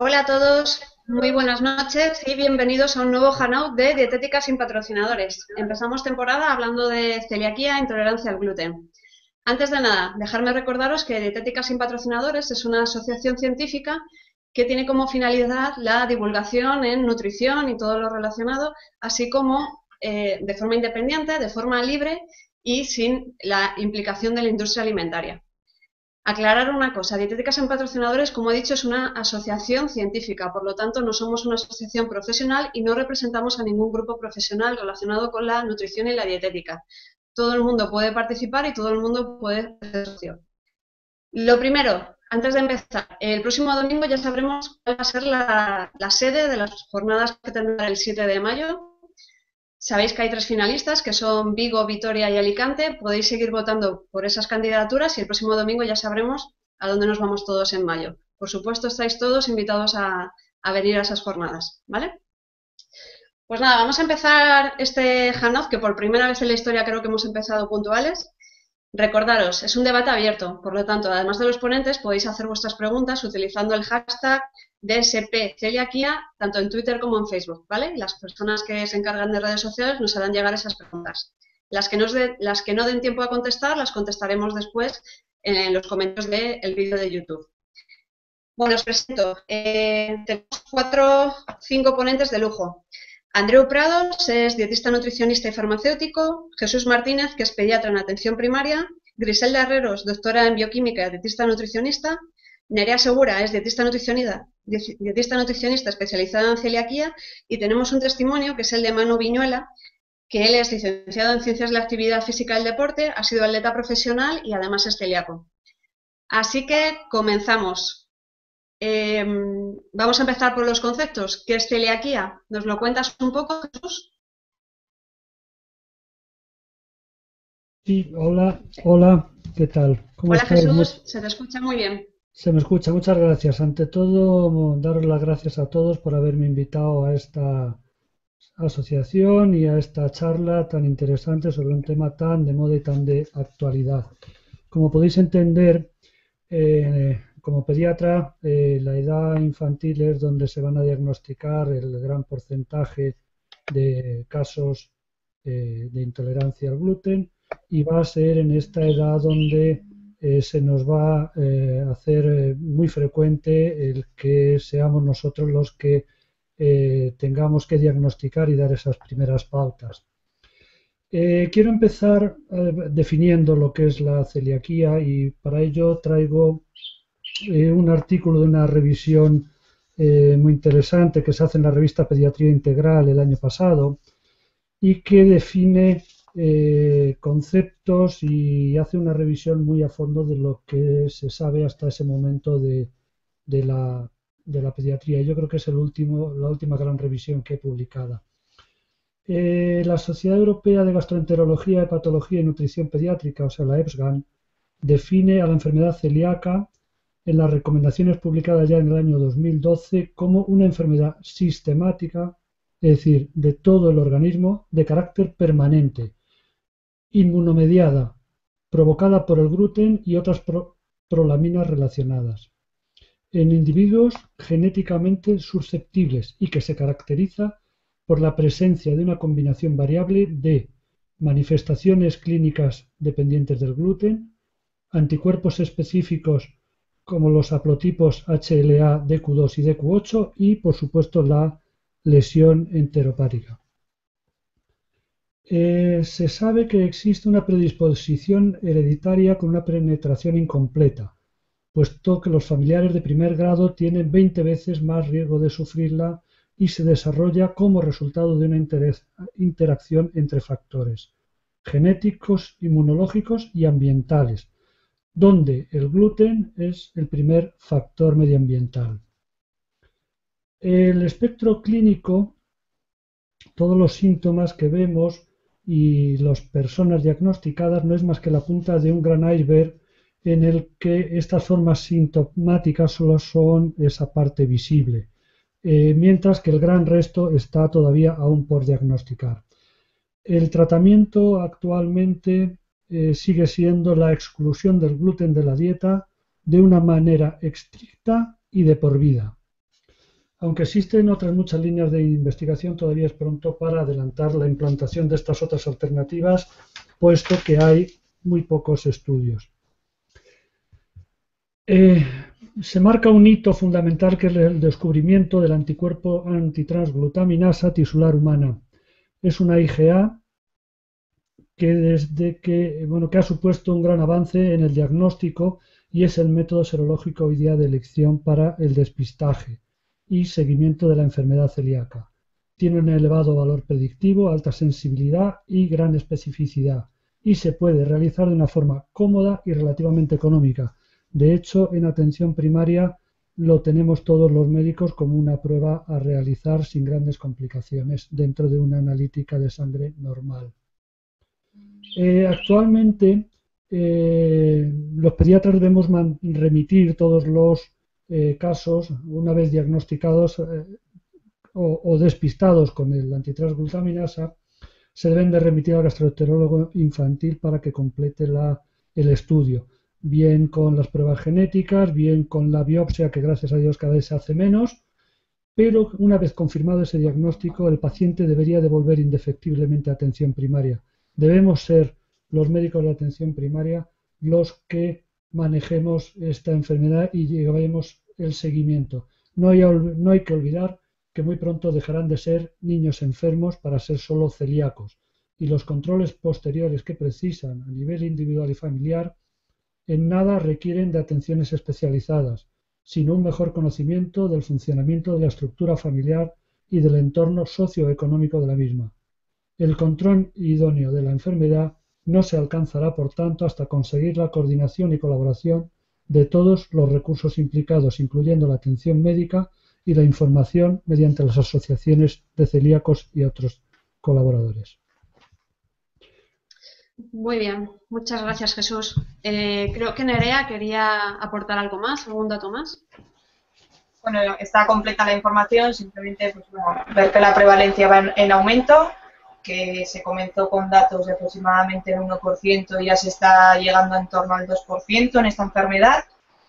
Hola a todos, muy buenas noches y bienvenidos a un nuevo Hangout de Dietética sin patrocinadores. Empezamos temporada hablando de celiaquía e intolerancia al gluten. Antes de nada, dejarme recordaros que Dietética sin patrocinadores es una asociación científica que tiene como finalidad la divulgación en nutrición y todo lo relacionado, así como eh, de forma independiente, de forma libre y sin la implicación de la industria alimentaria. Aclarar una cosa, Dietéticas en Patrocinadores, como he dicho, es una asociación científica, por lo tanto no somos una asociación profesional y no representamos a ningún grupo profesional relacionado con la nutrición y la dietética. Todo el mundo puede participar y todo el mundo puede ser socio. Lo primero, antes de empezar, el próximo domingo ya sabremos cuál va a ser la, la sede de las jornadas que tendrá el 7 de mayo. Sabéis que hay tres finalistas, que son Vigo, Vitoria y Alicante. Podéis seguir votando por esas candidaturas y el próximo domingo ya sabremos a dónde nos vamos todos en mayo. Por supuesto, estáis todos invitados a, venir a esas jornadas, ¿vale? Pues nada, vamos a empezar este Hangout, que por primera vez en la historia creo que hemos empezado puntuales. Recordaros, es un debate abierto, por lo tanto, además de los ponentes, podéis hacer vuestras preguntas utilizando el hashtag DSP Celiaquía, tanto en Twitter como en Facebook, ¿vale? Las personas que se encargan de redes sociales nos harán llegar esas preguntas. Las que, no den tiempo a contestar, las contestaremos después en los comentarios del vídeo de YouTube. Bueno, os presento. Eh, tenemos cuatro, cinco ponentes de lujo. Andreu Prados es dietista nutricionista y farmacéutico. Jesús Martínez, que es pediatra en atención primaria. Griselda Herreros, doctora en bioquímica y dietista nutricionista. Nerea Segura es dietista nutricionista, dietista nutricionista especializada en celiaquía y tenemos un testimonio que es el de Manu Viñuela, que él es licenciado en Ciencias de la Actividad Física del Deporte, ha sido atleta profesional y además es celíaco. Así que comenzamos. Em, vamos a empezar por los conceptos. ¿Qué es celiaquía? ¿Nos lo cuentas un poco, Jesús? Sí, hola, hola, ¿qué tal? hola Jesús, se te escucha muy bien. Se me escucha, muchas gracias. Ante todo, daros las gracias a todos por haberme invitado a esta asociación y a esta charla tan interesante sobre un tema tan de moda y tan de actualidad. Como podéis entender, eh, como pediatra, eh, la edad infantil es donde se van a diagnosticar el gran porcentaje de casos eh, de intolerancia al gluten y va a ser en esta edad donde eh, se nos va a eh, hacer eh, muy frecuente el que seamos nosotros los que tengamos que diagnosticar y dar esas primeras pautas. quiero empezar definiendo lo que es la celiaquía y para ello traigo un artículo de una revisión muy interesante que se hace en la revista Pediatría Integral el año pasado y que define eh, conceptos y hace una revisión muy a fondo de lo que se sabe hasta ese momento de, la, pediatría. Yo creo que es el último, la última gran revisión que he publicada. Eh, la Sociedad Europea de Gastroenterología, Hepatología y Nutrición Pediátrica, o sea, la EPSGAN, define a la enfermedad celíaca en las recomendaciones publicadas ya en el año 2012 como una enfermedad sistemática, es decir, de todo el organismo, de carácter permanente, inmunomediada, provocada por el gluten y otras prolaminas relacionadas, en individuos genéticamente susceptibles y que se caracteriza por la presencia de una combinación variable de manifestaciones clínicas dependientes del gluten, anticuerpos específicos como los haplotipos HLA, DQ2 y DQ8 y, por supuesto, la lesión enteropárica. Eh, se sabe que existe una predisposición hereditaria con una penetración incompleta, puesto que los familiares de primer grado tienen 20 veces más riesgo de sufrirla y se desarrolla como resultado de una interacción entre factores genéticos, inmunológicos y ambientales, donde el gluten es el primer factor medioambiental. El espectro clínico, todos los síntomas que vemos y las personas diagnosticadas no es más que la punta de un gran iceberg en el que estas formas sintomáticas solo son esa parte visible, eh, mientras que el gran resto está todavía aún por diagnosticar. El tratamiento actualmente eh, sigue siendo la exclusión del gluten de la dieta de una manera estricta y de por vida. Aunque existen otras muchas líneas de investigación, todavía es pronto para adelantar la implantación de estas otras alternativas, puesto que hay muy pocos estudios. Eh, se marca un hito fundamental que es el descubrimiento del anticuerpo antitransglutaminasa tisular humana. Es una IgA que que bueno que ha supuesto un gran avance en el diagnóstico y es el método serológico hoy día de elección para el despistaje y seguimiento de la enfermedad celíaca. Tiene un elevado valor predictivo, alta sensibilidad y gran especificidad y se puede realizar de una forma cómoda y relativamente económica. De hecho, en atención primaria lo tenemos todos los médicos como una prueba a realizar sin grandes complicaciones dentro de una analítica de sangre normal. Eh, actualmente eh, los pediatras debemos remitir todos los eh, casos, una vez diagnosticados o, despistados con el antitransglutaminasa, se deben de remitir al gastroenterólogo infantil para que complete el estudio, bien con las pruebas genéticas, bien con la biopsia, que gracias a Dios cada vez se hace menos, pero una vez confirmado ese diagnóstico, el paciente debería devolver indefectiblemente atención primaria. Debemos ser los médicos de atención primaria los que manejemos esta enfermedad y llevemos el seguimiento. No hay, no hay que olvidar que muy pronto dejarán de ser niños enfermos para ser solo celíacos y los controles posteriores que precisan a nivel individual y familiar en nada requieren de atenciones especializadas, sino un mejor conocimiento del funcionamiento de la estructura familiar y del entorno socioeconómico de la misma. El control idóneo de la enfermedad no se alcanzará, por tanto, hasta conseguir la coordinación y colaboración de todos los recursos implicados, incluyendo la atención médica y la información mediante las asociaciones de celíacos y otros colaboradores. Muy bien, muchas gracias Jesús. Eh, creo que Nerea quería aportar algo más, algún dato más. Bueno, está completa la información, simplemente pues, ver que la prevalencia va en aumento que se comenzó con datos de aproximadamente el 1% y ya se está llegando en torno al 2% en esta enfermedad,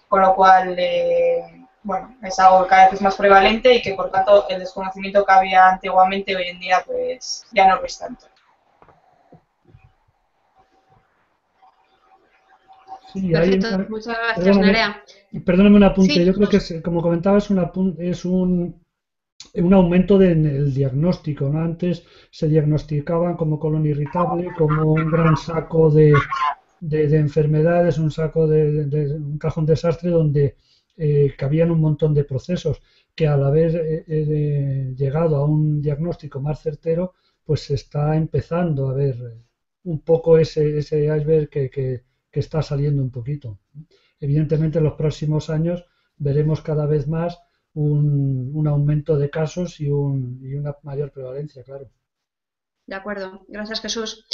con lo cual, eh, bueno, es algo que cada vez es más prevalente y que por tanto el desconocimiento que había antiguamente hoy en día pues ya no lo es tanto. Perfecto, muchas gracias, Nerea. Perdóname un apunte, yo creo que como comentaba es, es un un aumento del diagnóstico. Antes se diagnosticaban como colon irritable, como un gran saco de, enfermedades, un saco de, un cajón desastre donde eh, cabían un montón de procesos que al haber eh, eh, llegado a un diagnóstico más certero, pues se está empezando a ver un poco ese, ese iceberg que, que está saliendo un poquito. Evidentemente en los próximos años veremos cada vez más un, aumento de casos y, una mayor prevalencia, claro. De acuerdo, gracias Jesús.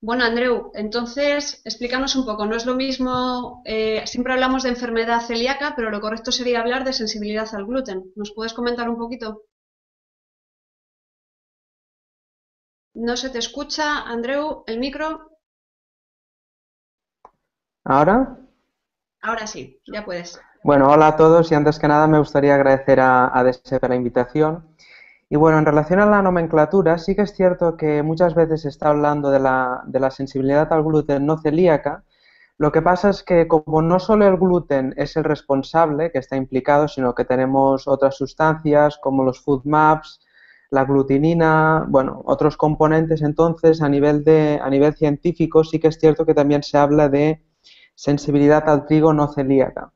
Bueno, Andreu, entonces explícanos un poco. No es lo mismo, eh, siempre hablamos de enfermedad celíaca, pero lo correcto sería hablar de sensibilidad al gluten. ¿Nos puedes comentar un poquito? No se te escucha, Andreu, el micro. ¿Ahora? Ahora sí, ya puedes. Bueno, hola a todos y antes que nada me gustaría agradecer a, a la invitación. Y bueno, en relación a la nomenclatura, sí que es cierto que muchas veces se está hablando de la, de la sensibilidad al gluten no celíaca. Lo que pasa es que como no solo el gluten es el responsable que está implicado, sino que tenemos otras sustancias como los food maps, la glutinina, bueno, otros componentes, entonces a nivel, de, a nivel científico sí que es cierto que también se habla de sensibilidad al trigo no celíaca.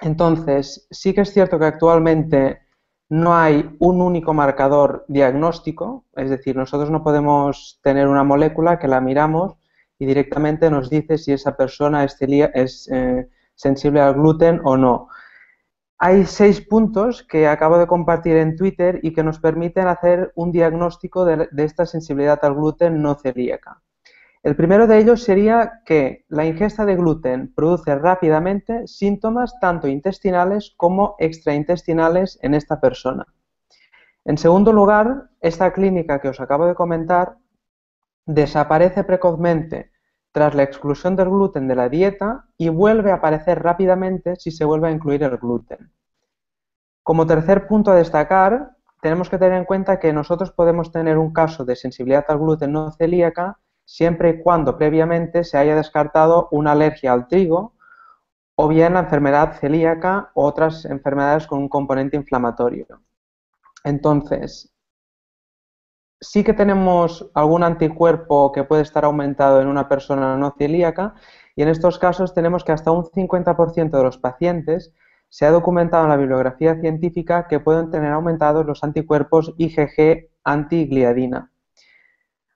Entonces, sí que es cierto que actualmente no hay un único marcador diagnóstico, es decir, nosotros no podemos tener una molécula que la miramos y directamente nos dice si esa persona es, eh, sensible al gluten o no. Hay seis puntos que acabo de compartir en Twitter y que nos permiten hacer un diagnóstico de esta sensibilidad al gluten no celíaca. El primero de ellos sería que la ingesta de gluten produce rápidamente síntomas tanto intestinales como extraintestinales en esta persona. En segundo lugar, esta clínica que os acabo de comentar desaparece precozmente tras la exclusión del gluten de la dieta y vuelve a aparecer rápidamente si se vuelve a incluir el gluten. Como tercer punto a destacar, tenemos que tener en cuenta que nosotros podemos tener un caso de sensibilidad al gluten no celíaca siempre y cuando previamente se haya descartado una alergia al trigo o bien la enfermedad celíaca u otras enfermedades con un componente inflamatorio. Entonces, sí que tenemos algún anticuerpo que puede estar aumentado en una persona no celíaca y en estos casos tenemos que hasta un 50% de los pacientes se ha documentado en la bibliografía científica que pueden tener aumentados los anticuerpos IgG antigliadina.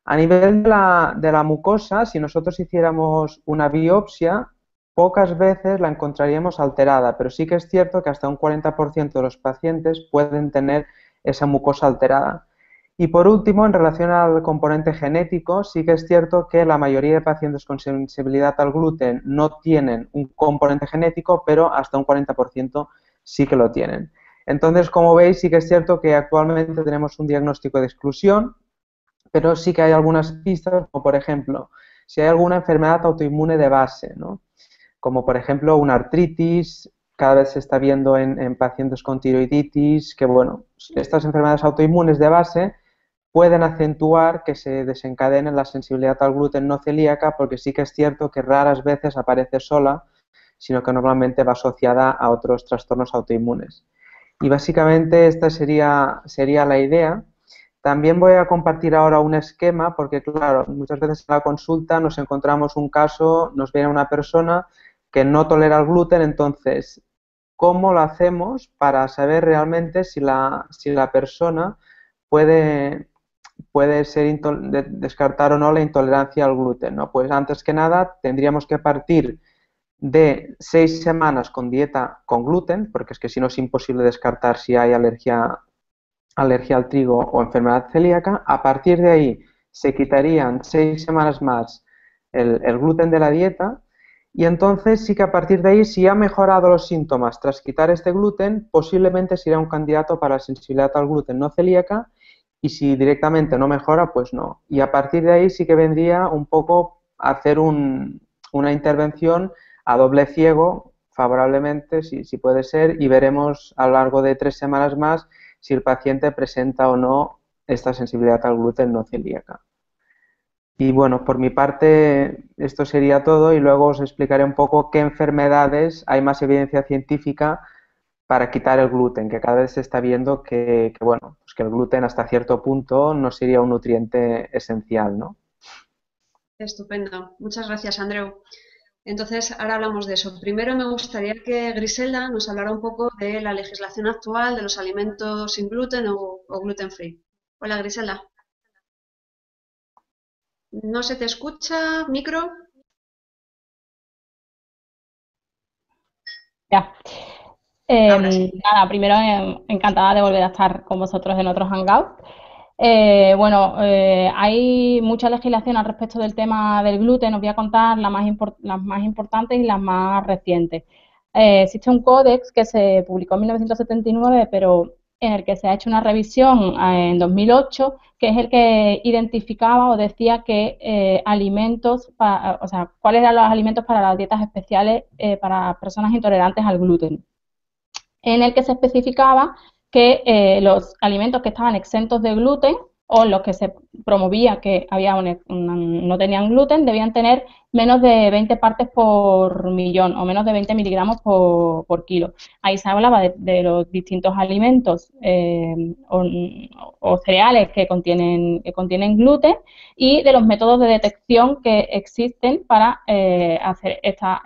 A nivel de la, mucosa, si nosotros hiciéramos una biopsia, pocas veces la encontraríamos alterada, pero sí que es cierto que hasta un 40% de los pacientes pueden tener esa mucosa alterada. Y por último, en relación al componente genético, sí que es cierto que la mayoría de pacientes con sensibilidad al gluten no tienen un componente genético, pero hasta un 40% sí que lo tienen. Entonces, como veis, sí que es cierto que actualmente tenemos un diagnóstico de exclusión, pero sí que hay algunas pistas, como por ejemplo, si hay alguna enfermedad autoinmune de base, ¿no? como por ejemplo una artritis, cada vez se está viendo en, en pacientes con tiroiditis, que bueno, estas enfermedades autoinmunes de base pueden acentuar que se desencadene la sensibilidad al gluten no celíaca, porque sí que es cierto que raras veces aparece sola, sino que normalmente va asociada a otros trastornos autoinmunes. Y básicamente esta sería, sería la idea. También voy a compartir ahora un esquema, porque claro, muchas veces en la consulta nos encontramos un caso, nos viene una persona que no tolera el gluten, entonces, ¿cómo lo hacemos para saber realmente si la, si la persona puede, puede ser descartar o no la intolerancia al gluten. ¿no? Pues antes que nada tendríamos que partir de seis semanas con dieta con gluten, porque es que si no es imposible descartar si hay alergia, alergia al trigo o enfermedad celíaca. A partir de ahí se quitarían seis semanas más el, gluten de la dieta y entonces sí que a partir de ahí, si ha mejorado los síntomas tras quitar este gluten, posiblemente sería un candidato para sensibilidad al gluten no celíaca y si directamente no mejora, pues no. Y a partir de ahí sí que vendría un poco a hacer una intervención a doble ciego, favorablemente, si, si puede ser, y veremos a lo largo de tres semanas más si el paciente presenta o no esta sensibilidad al gluten no celíaca. Y bueno, por mi parte esto sería todo y luego os explicaré un poco qué enfermedades hay más evidencia científica para quitar el gluten, que cada vez se está viendo que, bueno, pues que el gluten hasta cierto punto no sería un nutriente esencial, ¿no? Estupendo. Muchas gracias, Andreu. Entonces, ahora hablamos de eso. Primero me gustaría que Griselda nos hablara un poco de la legislación actual de los alimentos sin gluten o, o gluten free. Hola, Griselda. ¿No se te escucha? ¿Micro? Ya. Em, nada, primero em, encantada de volver a estar con vosotros en otros hangouts. Eh, bueno, eh, hay mucha legislación al respecto del tema del gluten. Os voy a contar las más, las más importantes y las más recientes. Eh, existe un códex que se publicó en 1979, pero en el que se ha hecho una revisión en 2008, que es el que identificaba o decía que alimentos, o sea, cuáles eran los alimentos para las dietas especiales para personas intolerantes al gluten en el que se especificaba que eh, los alimentos que estaban exentos de gluten o los que se promovía que había no tenían gluten debían tener menos de 20 partes por millón o menos de 20 miligramos por, kilo. Ahí se hablaba de, los distintos alimentos eh, o, cereales que contienen, gluten y de los métodos de detección que existen para eh, hacer esta,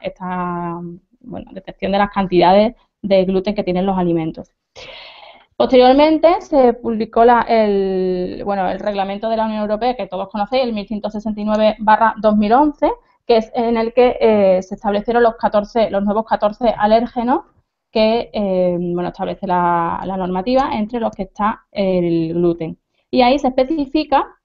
detección de las cantidades de gluten que tienen los alimentos. Posteriormente se publicó el, bueno, el reglamento de la Unión Europea que todos conocéis, el 1169-2011, que es en el que eh, se establecieron los, 14, los nuevos 14 alérgenos que eh, bueno, establece la, la, normativa entre los que está el gluten. Y ahí se especifica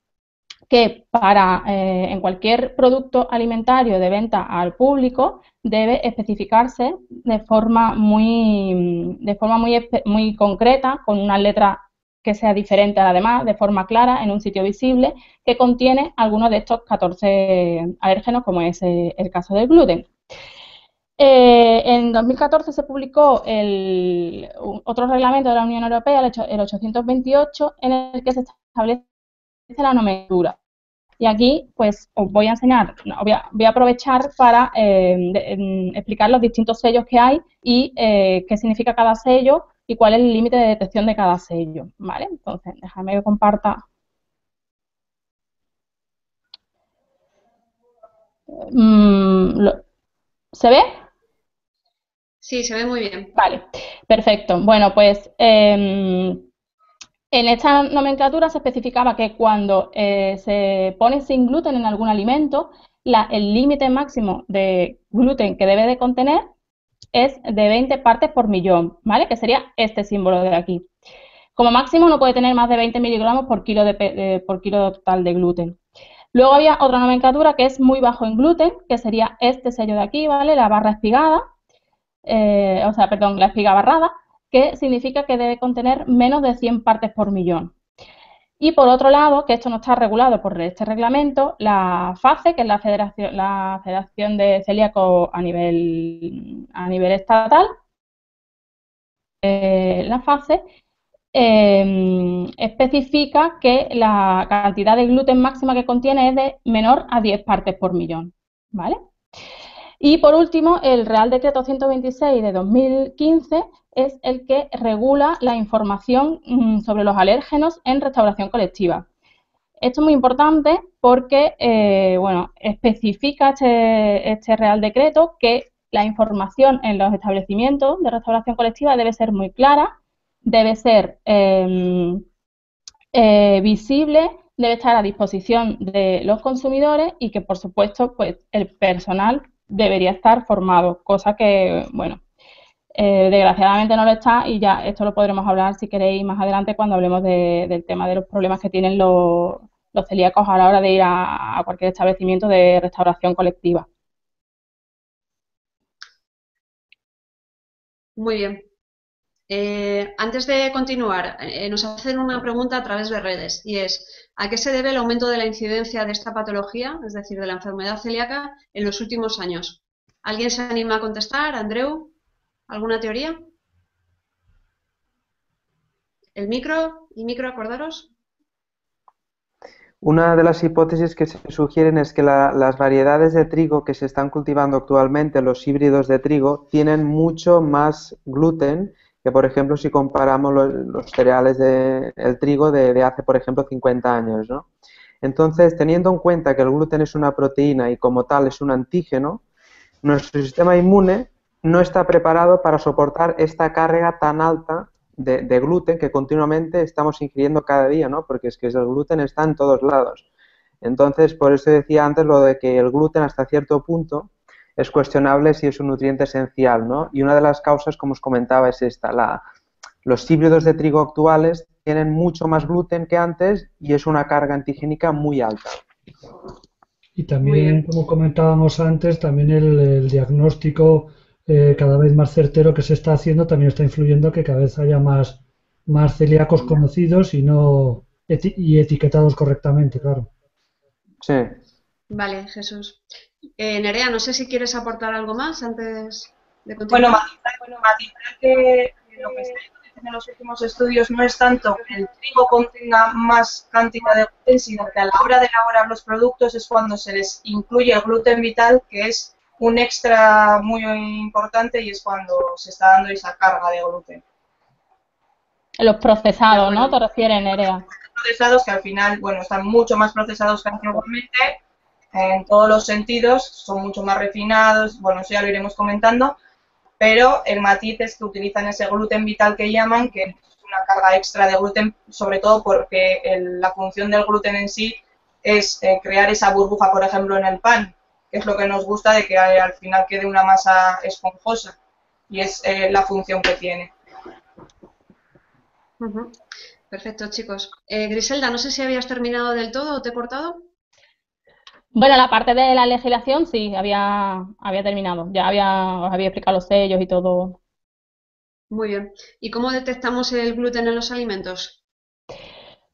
que para eh, en cualquier producto alimentario de venta al público debe especificarse de forma muy de forma muy, muy concreta con una letra que sea diferente a la demás, de forma clara, en un sitio visible, que contiene algunos de estos 14 alérgenos, como es eh, el caso del gluten. Eh, En 2014 se publicó el, otro reglamento de la Unión Europea, el 828, en el que se establece la nomenclatura. Y aquí, pues, os voy a enseñar, voy a, aprovechar para eh, explicar los distintos sellos que hay y eh, qué significa cada sello y cuál es el límite de detección de cada sello, ¿vale? Entonces, déjame que comparta. Mm, ¿Se ve? Sí, se ve muy bien. Vale, perfecto. Bueno, pues em, en esta nomenclatura se especificaba que cuando eh, se pone sin gluten en algún alimento, el límite máximo de gluten que debe de contener es de 20 partes por millón, ¿vale? Que sería este símbolo de aquí. Como máximo no puede tener más de 20 miligramos por kilo, de, por kilo total de gluten. Luego había otra nomenclatura que es muy bajo en gluten, que sería este sello de aquí, ¿vale? La barra espigada, eh, o sea, perdón, la espiga barrada, que significa que debe contener menos de 100 partes por millón. Y por otro lado, que esto no está regulado por este reglamento, la FACE, que es la Federación, la Federación de Celíacos a nivel, a nivel estatal, eh, la FACE eh, especifica que la cantidad de gluten máxima que contiene es de menor a 10 partes por millón. ¿Vale? Y por último, el Real Decreto 126 de 2015 es el que regula la información mm, sobre los alérgenos en restauración colectiva. Esto es muy importante porque, eh, bueno, especifica este, este, Real Decreto que la información en los establecimientos de restauración colectiva debe ser muy clara, debe ser em, eh, visible, debe estar a disposición de los consumidores y que, por supuesto, pues el personal debería estar formado, cosa que, bueno, eh, desgraciadamente no lo está y ya esto lo podremos hablar si queréis más adelante cuando hablemos del tema de los problemas que tienen los, celíacos a la hora de ir a, cualquier establecimiento de restauración colectiva. Muy bien. Eh, antes de continuar, eh, nos hacen una pregunta a través de redes y es ¿a qué se debe el aumento de la incidencia de esta patología, es decir, de la enfermedad celíaca, en los últimos años? ¿Alguien se anima a contestar? Andreu. ¿Alguna teoría? ¿El micro? ¿Y micro, acordaros? Una de las hipótesis que se sugieren es que las variedades de trigo que se están cultivando actualmente, los híbridos de trigo, tienen mucho más gluten que, por ejemplo, si comparamos los, cereales de, trigo de, hace, por ejemplo, 50 años. ¿no? Entonces, teniendo en cuenta que el gluten es una proteína y como tal es un antígeno, nuestro sistema inmune no está preparado para soportar esta carga tan alta de, gluten que continuamente estamos ingiriendo cada día, ¿no? Porque es que el gluten está en todos lados. Entonces, por eso decía antes lo de que el gluten hasta cierto punto es cuestionable si es un nutriente esencial, ¿no? Y una de las causas, como os comentaba, es esta. La, los híbridos de trigo actuales tienen mucho más gluten que antes y es una carga antigénica muy alta. Y también, como comentábamos antes, también el diagnóstico eh, cada vez más certero que se está haciendo también está influyendo que cada vez haya más, más celíacos conocidos y no y etiquetados correctamente, claro. Sí. Vale, Jesús. Eh, Nerea, no sé si quieres aportar algo más antes de continuar. Bueno, matizar, que lo que está diciendo en los últimos estudios no es tanto que el trigo contenga más cantidad de gluten, sino que a la hora de elaborar los productos es cuando se les incluye el gluten vital, que es un extra muy importante y es cuando se está dando esa carga de gluten. Los procesados, ¿no? ¿Te refieres, Nerea? Procesados que al final, bueno, están mucho más procesados que antiguamente en todos los sentidos, son mucho más refinados, bueno, eso ya lo iremos comentando, pero el matiz es que utilizan ese gluten vital que llaman, que es una carga extra de gluten, sobre todo porque la función del gluten en sí es eh, crear esa burbuja, por ejemplo, en el pan es lo que nos gusta de que al final quede una masa esponjosa y es eh, la función que tiene. Perfecto, chicos. Eh, Griselda, no sé si habías terminado del todo o te he cortado. Bueno, la parte de la legislación sí, había, había terminado. Ya había, os había explicado los sellos y todo. Muy bien. ¿Y cómo detectamos el gluten en los alimentos?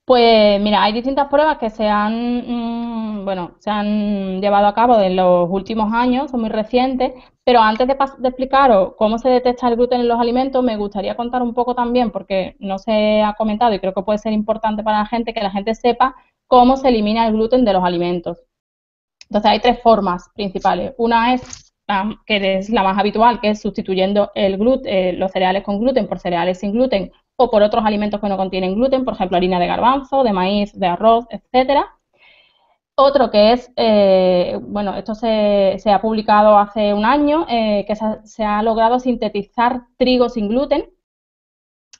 Pues mira, hay distintas pruebas que se han, mm, bueno, se han llevado a cabo en los últimos años, son muy recientes, Pero antes de, explicaros cómo se detecta el gluten en los alimentos, me gustaría contar un poco también, porque no se ha comentado y creo que puede ser importante para la gente, que la gente sepa cómo se elimina el gluten de los alimentos. Entonces hay tres formas principales. Una es, que es la más habitual, que es sustituyendo eh, los cereales con gluten por cereales sin gluten o por otros alimentos que no contienen gluten, por ejemplo harina de garbanzo, de maíz, de arroz, etcétera. Otro que es, eh, bueno, esto se, ha publicado hace un año, eh, que se ha, logrado sintetizar trigo sin gluten.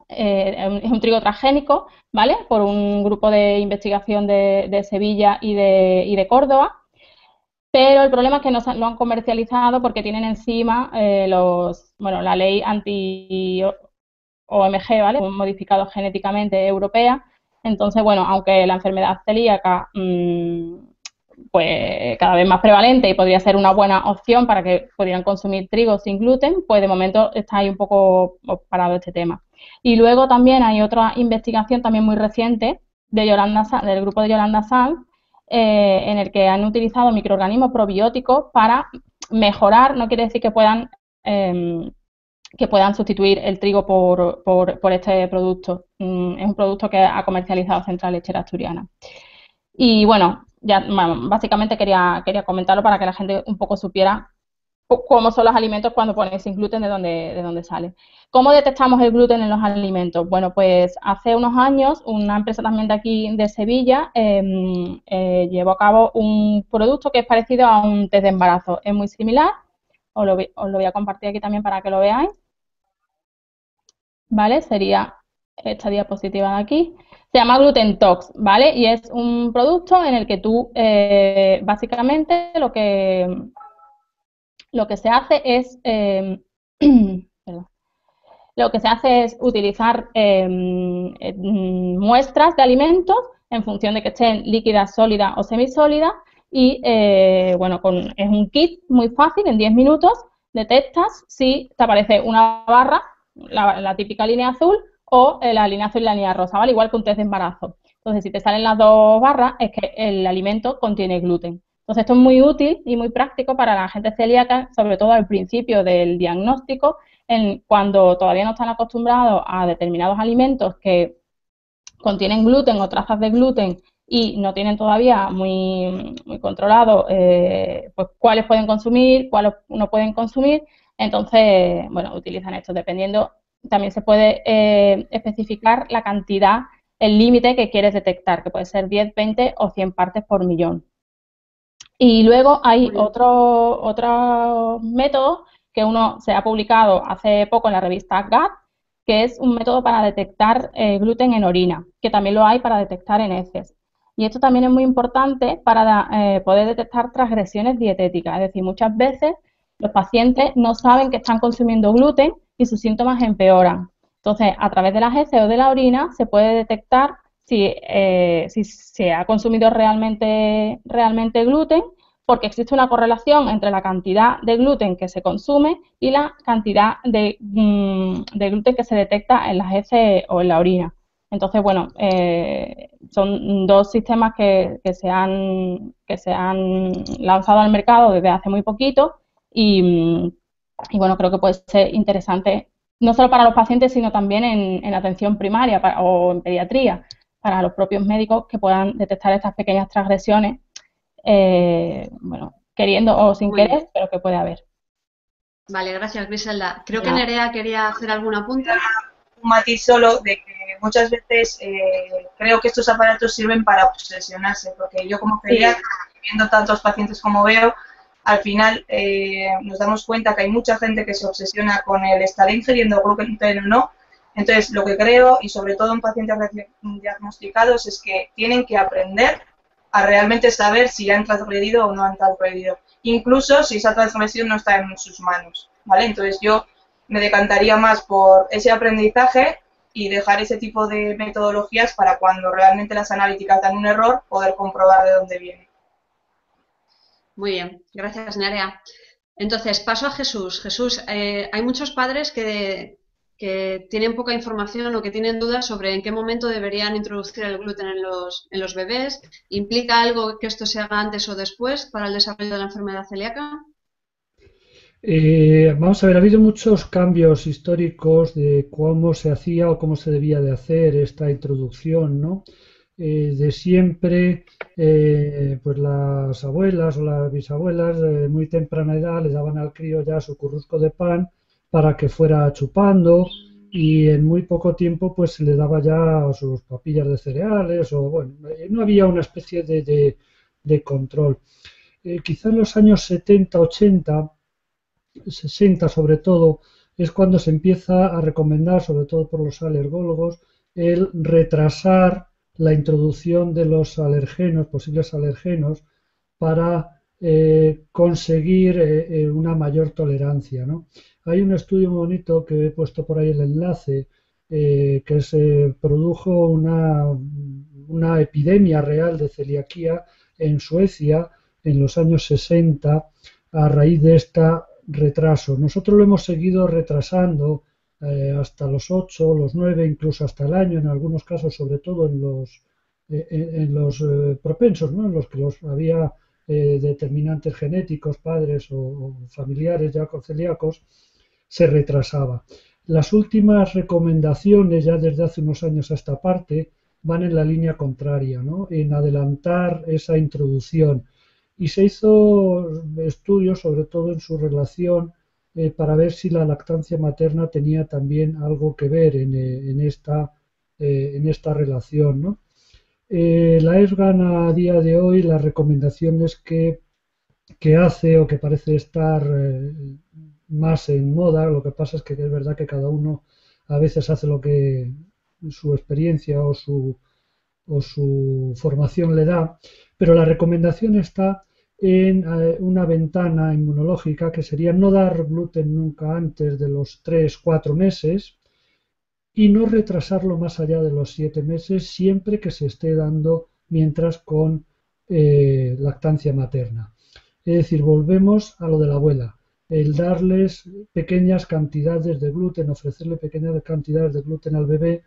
Es un trigo transgénico, ¿vale? Por un grupo de investigación de, Sevilla y de, Córdoba. Pero el problema es que no lo han comercializado porque tienen encima los, bueno, la ley anti-OMG, ¿vale? Modificado genéticamente europea, entonces, bueno, aunque la enfermedad celíaca mm, pues cada vez más prevalente y podría ser una buena opción para que pudieran consumir trigo sin gluten, pues de momento está ahí un poco parado este tema. Y luego también hay otra investigación también muy reciente de Yolanda, del grupo de Yolanda Sanz, eh, en el que han utilizado microorganismos probióticos para mejorar, no quiere decir que puedan em, que puedan sustituir el trigo por, por, este producto. Mm, es un producto que ha comercializado Central Lechera Asturiana. Y bueno, ya básicamente quería, quería comentarlo para que la gente un poco supiera cómo son los alimentos cuando pones sin gluten, de dónde, de dónde sale. ¿Cómo detectamos el gluten en los alimentos? Bueno, pues hace unos años una empresa también de aquí de Sevilla em, eh, llevó a cabo un producto que es parecido a un test de embarazo. Es muy similar, os lo, voy a compartir aquí también para que lo veáis. ¿Vale? Sería esta diapositiva de aquí. Se llama Glutentox, ¿vale? Y es un producto en el que tú, eh, básicamente, lo que, lo que se hace es, eh, lo que se hace es utilizar em, muestras de alimentos en función de que estén líquidas, sólidas o semisólidas y, eh, bueno, con, es un kit muy fácil, en 10 minutos detectas si te aparece una barra, la típica línea azul, o la línea azul y la línea rosa, ¿vale? Igual que un test de embarazo. Entonces, si te salen las dos barras, es que el alimento contiene gluten. Entonces, esto es muy útil y muy práctico para la gente celíaca, sobre todo al principio del diagnóstico, en, cuando todavía no están acostumbrados a determinados alimentos que contienen gluten o trazas de gluten y no tienen todavía muy, muy controlado eh, pues, cuáles pueden consumir, cuáles no pueden consumir. Entonces, bueno, utilizan esto dependiendo también se puede eh, especificar la cantidad, el límite que quieres detectar, que puede ser 10, 20 o 100 partes por millón. Y luego hay otro, otro método que uno se ha publicado hace poco en la revista GAT, que es un método para detectar eh, gluten en orina, que también lo hay para detectar en heces. Y esto también es muy importante para eh, poder detectar transgresiones dietéticas. Es decir, muchas veces los pacientes no saben que están consumiendo gluten y sus síntomas empeoran. Entonces, a través de las heces o de la orina se puede detectar si, eh, si se ha consumido realmente, realmente gluten, porque existe una correlación entre la cantidad de gluten que se consume y la cantidad de, mm, gluten que se detecta en las heces o en la orina. Entonces, bueno, eh, son dos sistemas que, que, se han, que se han lanzado al mercado desde hace muy poquito y, mm, bueno, creo que puede ser interesante no solo para los pacientes, sino también en, atención primaria o en pediatría, para los propios médicos que puedan detectar estas pequeñas transgresiones, eh, bueno, queriendo o sin querer, pero que puede haber. Vale, gracias Griselda. Creo que Nerea quería hacer alguna punta. Un matiz solo de que muchas veces eh, creo que estos aparatos sirven para obsesionarse, porque yo como pediatra, viendo tantos pacientes como veo, al final eh, nos damos cuenta que hay mucha gente que se obsesiona con el estar ingiriendo gluten o no. Entonces, lo que creo, y sobre todo en pacientes diagnosticados, es que tienen que aprender a realmente saber si han transgredido o no han transgredido, incluso si esa transgresión no está en sus manos, ¿vale? Entonces, yo me decantaría más por ese aprendizaje y dejar ese tipo de metodologías para cuando realmente las analíticas dan un error, poder comprobar de dónde viene. Muy bien, gracias Nerea. Entonces, paso a Jesús. Jesús, eh, hay muchos padres que, tienen poca información o que tienen dudas sobre en qué momento deberían introducir el gluten en los, en los bebés. ¿Implica algo que esto se haga antes o después para el desarrollo de la enfermedad celíaca? Eh, vamos a ver, ha habido muchos cambios históricos de cómo se hacía o cómo se debía de hacer esta introducción, ¿no? Eh, de siempre, eh, pues las abuelas o las bisabuelas de muy temprana edad le daban al crío ya su currusco de pan para que fuera chupando y en muy poco tiempo pues se le daba ya sus papillas de cereales o bueno, no había una especie de, de, control. quizá en los años 70, 80 60 sobre todo, es cuando se empieza a recomendar, sobre todo por los alergólogos, el retrasar la introducción de los alergenos, posibles alergenos, para eh, conseguir eh, eh, una mayor tolerancia. Hay un estudio muy bonito que he puesto por ahí el enlace, que se produjo una, una epidemia real de celiaquía en Suecia en los años 60 a raíz de esta retraso. Nosotros lo hemos seguido retrasando eh, hasta los 8, los 9, incluso hasta el año, en algunos casos, sobre todo en los, eh, en los eh, propensos, ¿no? en los que los había determinantes genéticos, padres o, familiares ya celíacos, se retrasaba. Las últimas recomendaciones, ya desde hace unos años a esta parte, van en la línea contraria, ¿no? en adelantar esa introducción y se hizo estudios sobre todo en su relación eh, para ver si la lactancia materna tenía también algo que ver en, eh, esta, eh, en esta relación. la ESGAN a día de hoy las recomendaciones que, que hace o que parece estar más en moda, lo que pasa es que es verdad que cada uno a veces hace lo que su experiencia o su, o su formación le da, pero la recomendación está en eh, una ventana inmunológica que sería no dar gluten nunca antes de los 3-4 meses y no retrasarlo más allá de los 7 meses siempre que se esté dando mientras con eh, lactancia materna. Es decir, volvemos a lo de la abuela, el darles pequeñas cantidades de gluten, ofrecerle pequeñas cantidades de gluten al bebé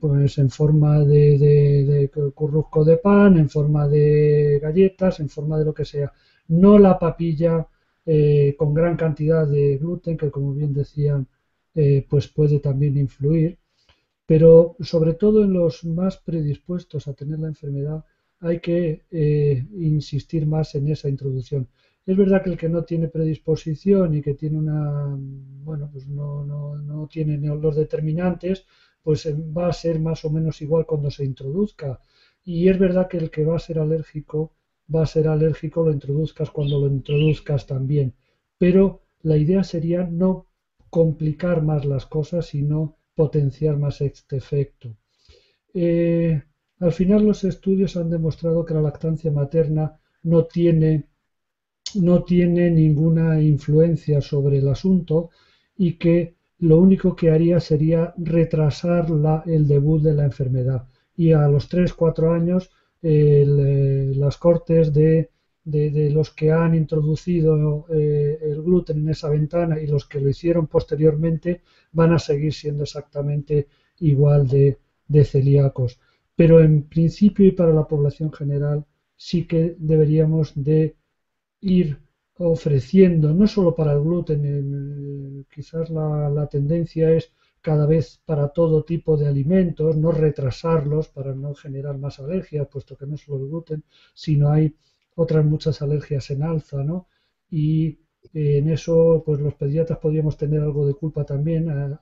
pues en forma de, de, currusco de pan, en forma de galletas, en forma de lo que sea. No la papilla eh, con gran cantidad de gluten, que como bien decían, eh, pues puede también influir. Pero sobre todo en los más predispuestos a tener la enfermedad hay que eh, insistir más en esa introducción. Es verdad que el que no tiene predisposición y que tiene una, bueno, pues no, no, no tiene los determinantes, pues eh, va a ser más o menos igual cuando se introduzca. Y es verdad que el que va a ser alérgico, va a ser alérgico, lo introduzcas cuando lo introduzcas también. Pero la idea sería no complicar más las cosas, sino potenciar más este efecto. Eh, al final los estudios han demostrado que la lactancia materna no tiene, no tiene ninguna influencia sobre el asunto y que lo único que haría sería retrasar el debut de la enfermedad. Y a los 3-4 años, eh, las cortes de, los que han introducido eh, el gluten en esa ventana y los que lo hicieron posteriormente van a seguir siendo exactamente igual de, de celíacos. Pero en principio y para la población general sí que deberíamos de ir ofreciendo, no solo para el gluten, eh, quizás la, tendencia es cada vez para todo tipo de alimentos, no retrasarlos para no generar más alergias, puesto que no es solo el gluten, sino hay otras muchas alergias en alza, ¿no? Y eh, en eso, pues los pediatras podríamos tener algo de culpa también al,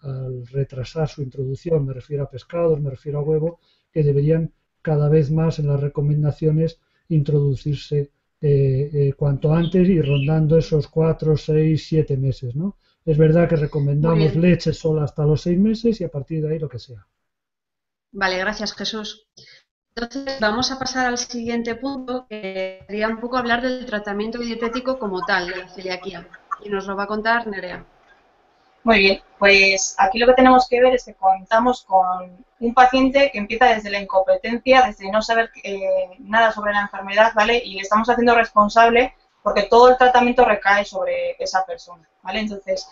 al retrasar su introducción, me refiero a pescados, me refiero a huevo, que deberían cada vez más en las recomendaciones introducirse eh, eh, cuanto antes y rondando esos 4, 6, 7 meses, ¿no? Es verdad que recomendamos leche sola hasta los 6 meses y a partir de ahí lo que sea. Vale, gracias Jesús. Entonces vamos a pasar al siguiente punto, que sería un poco hablar del tratamiento dietético como tal de la celiaquía. Y nos lo va a contar Nerea. Muy bien, pues aquí lo que tenemos que ver es que contamos con un paciente que empieza desde la incompetencia, desde no saber eh, nada sobre la enfermedad, ¿vale? Y le estamos haciendo responsable porque todo el tratamiento recae sobre esa persona, ¿vale? Entonces,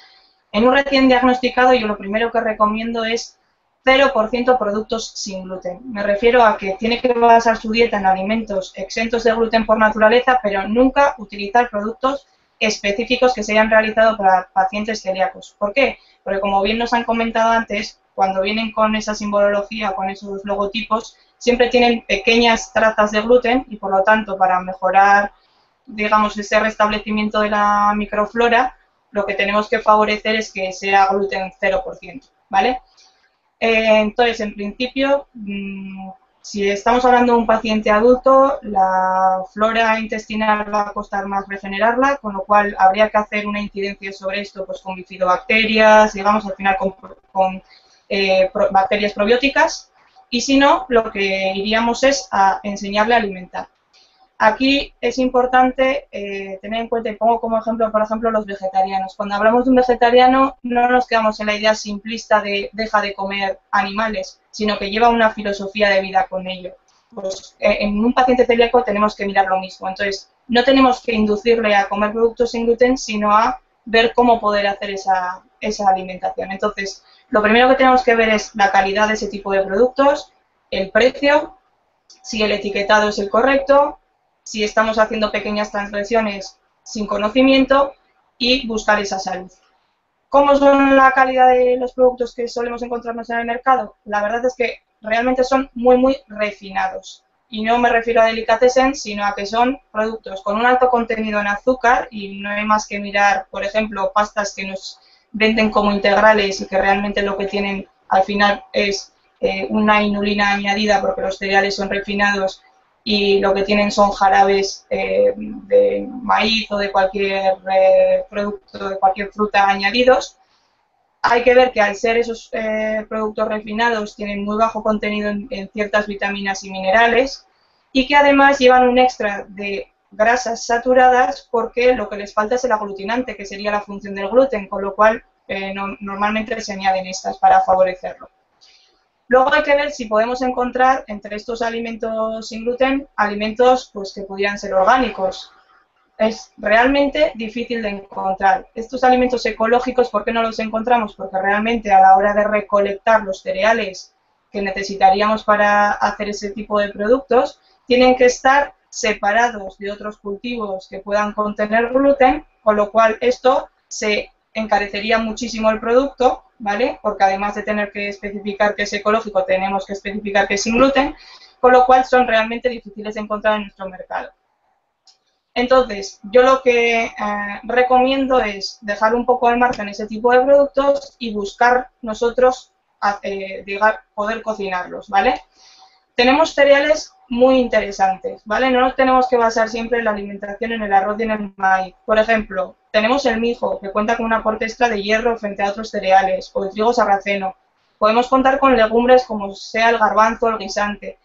en un recién diagnosticado yo lo primero que recomiendo es 0% productos sin gluten. Me refiero a que tiene que basar su dieta en alimentos exentos de gluten por naturaleza, pero nunca utilizar productos específicos que se hayan realizado para pacientes celíacos. ¿Por qué? Porque como bien nos han comentado antes, cuando vienen con esa simbología, con esos logotipos, siempre tienen pequeñas trazas de gluten y por lo tanto para mejorar, digamos, ese restablecimiento de la microflora, lo que tenemos que favorecer es que sea gluten 0%, ¿vale? Eh, entonces, en principio, mm, si estamos hablando de un paciente adulto, la flora intestinal va a costar más regenerarla, con lo cual habría que hacer una incidencia sobre esto pues con bifidobacterias, digamos, al final con, eh, bacterias probióticas, y si no, lo que iríamos es a enseñarle a alimentar. Aquí es importante eh, tener en cuenta, y pongo como ejemplo, por ejemplo, los vegetarianos. Cuando hablamos de un vegetariano, no nos quedamos en la idea simplista de deja de comer animales, sino que lleva una filosofía de vida con ello. Pues, eh, en un paciente celíaco tenemos que mirar lo mismo. Entonces, no tenemos que inducirle a comer productos sin gluten, sino a ver cómo poder hacer esa, esa alimentación. Entonces, lo primero que tenemos que ver es la calidad de ese tipo de productos, el precio, si el etiquetado es el correcto, si estamos haciendo pequeñas transgresiones sin conocimiento y buscar esa salud. ¿Cómo son la calidad de los productos que solemos encontrarnos en el mercado? La verdad es que realmente son muy, muy refinados. Y no me refiero a delicatessen, sino a que son productos con un alto contenido en azúcar y no hay más que mirar, por ejemplo, pastas que nos venden como integrales y que realmente lo que tienen al final es eh, una inulina añadida porque los cereales son refinados y lo que tienen son jarabes eh, de maíz o de cualquier eh, producto, de cualquier fruta añadidos. Hay que ver que al ser esos eh, productos refinados tienen muy bajo contenido en, ciertas vitaminas y minerales y que además llevan un extra de grasas saturadas porque lo que les falta es el aglutinante, que sería la función del gluten, con lo cual no, normalmente se añaden estas para favorecerlo. Luego hay que ver si podemos encontrar entre estos alimentos sin gluten alimentos pues, que pudieran ser orgánicos. Es realmente difícil de encontrar. Estos alimentos ecológicos, ¿por qué no los encontramos? Porque realmente a la hora de recolectar los cereales que necesitaríamos para hacer ese tipo de productos, tienen que estar separados de otros cultivos que puedan contener gluten, con lo cual esto se encarecería muchísimo el producto ¿vale? Porque además de tener que especificar que es ecológico, tenemos que especificar que es sin gluten, con lo cual son realmente difíciles de encontrar en nuestro mercado. Entonces, yo lo que eh, recomiendo es dejar un poco al margen ese tipo de productos y buscar nosotros eh, poder cocinarlos, ¿vale? Tenemos cereales muy interesantes, ¿vale? No nos tenemos que basar siempre en la alimentación en el arroz y en el maíz. Por ejemplo, tenemos el mijo, que cuenta con una extra de hierro frente a otros cereales, o el trigo sarraceno. Podemos contar con legumbres como sea el garbanzo o el guisante.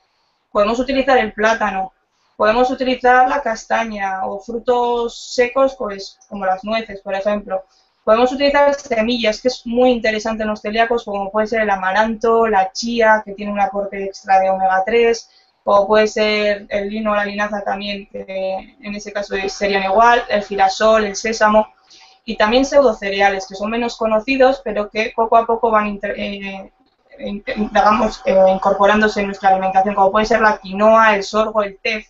Podemos utilizar el plátano. Podemos utilizar la castaña o frutos secos, pues, como las nueces, por ejemplo. Podemos utilizar semillas, que es muy interesante en los celíacos, como puede ser el amaranto, la chía, que tiene un aporte extra de omega 3, o puede ser el lino o la linaza también, en ese caso serían igual, el girasol, el sésamo, y también pseudocereales, que son menos conocidos, pero que poco a poco van eh, eh, incorporándose en nuestra alimentación, como puede ser la quinoa, el sorgo, el tef.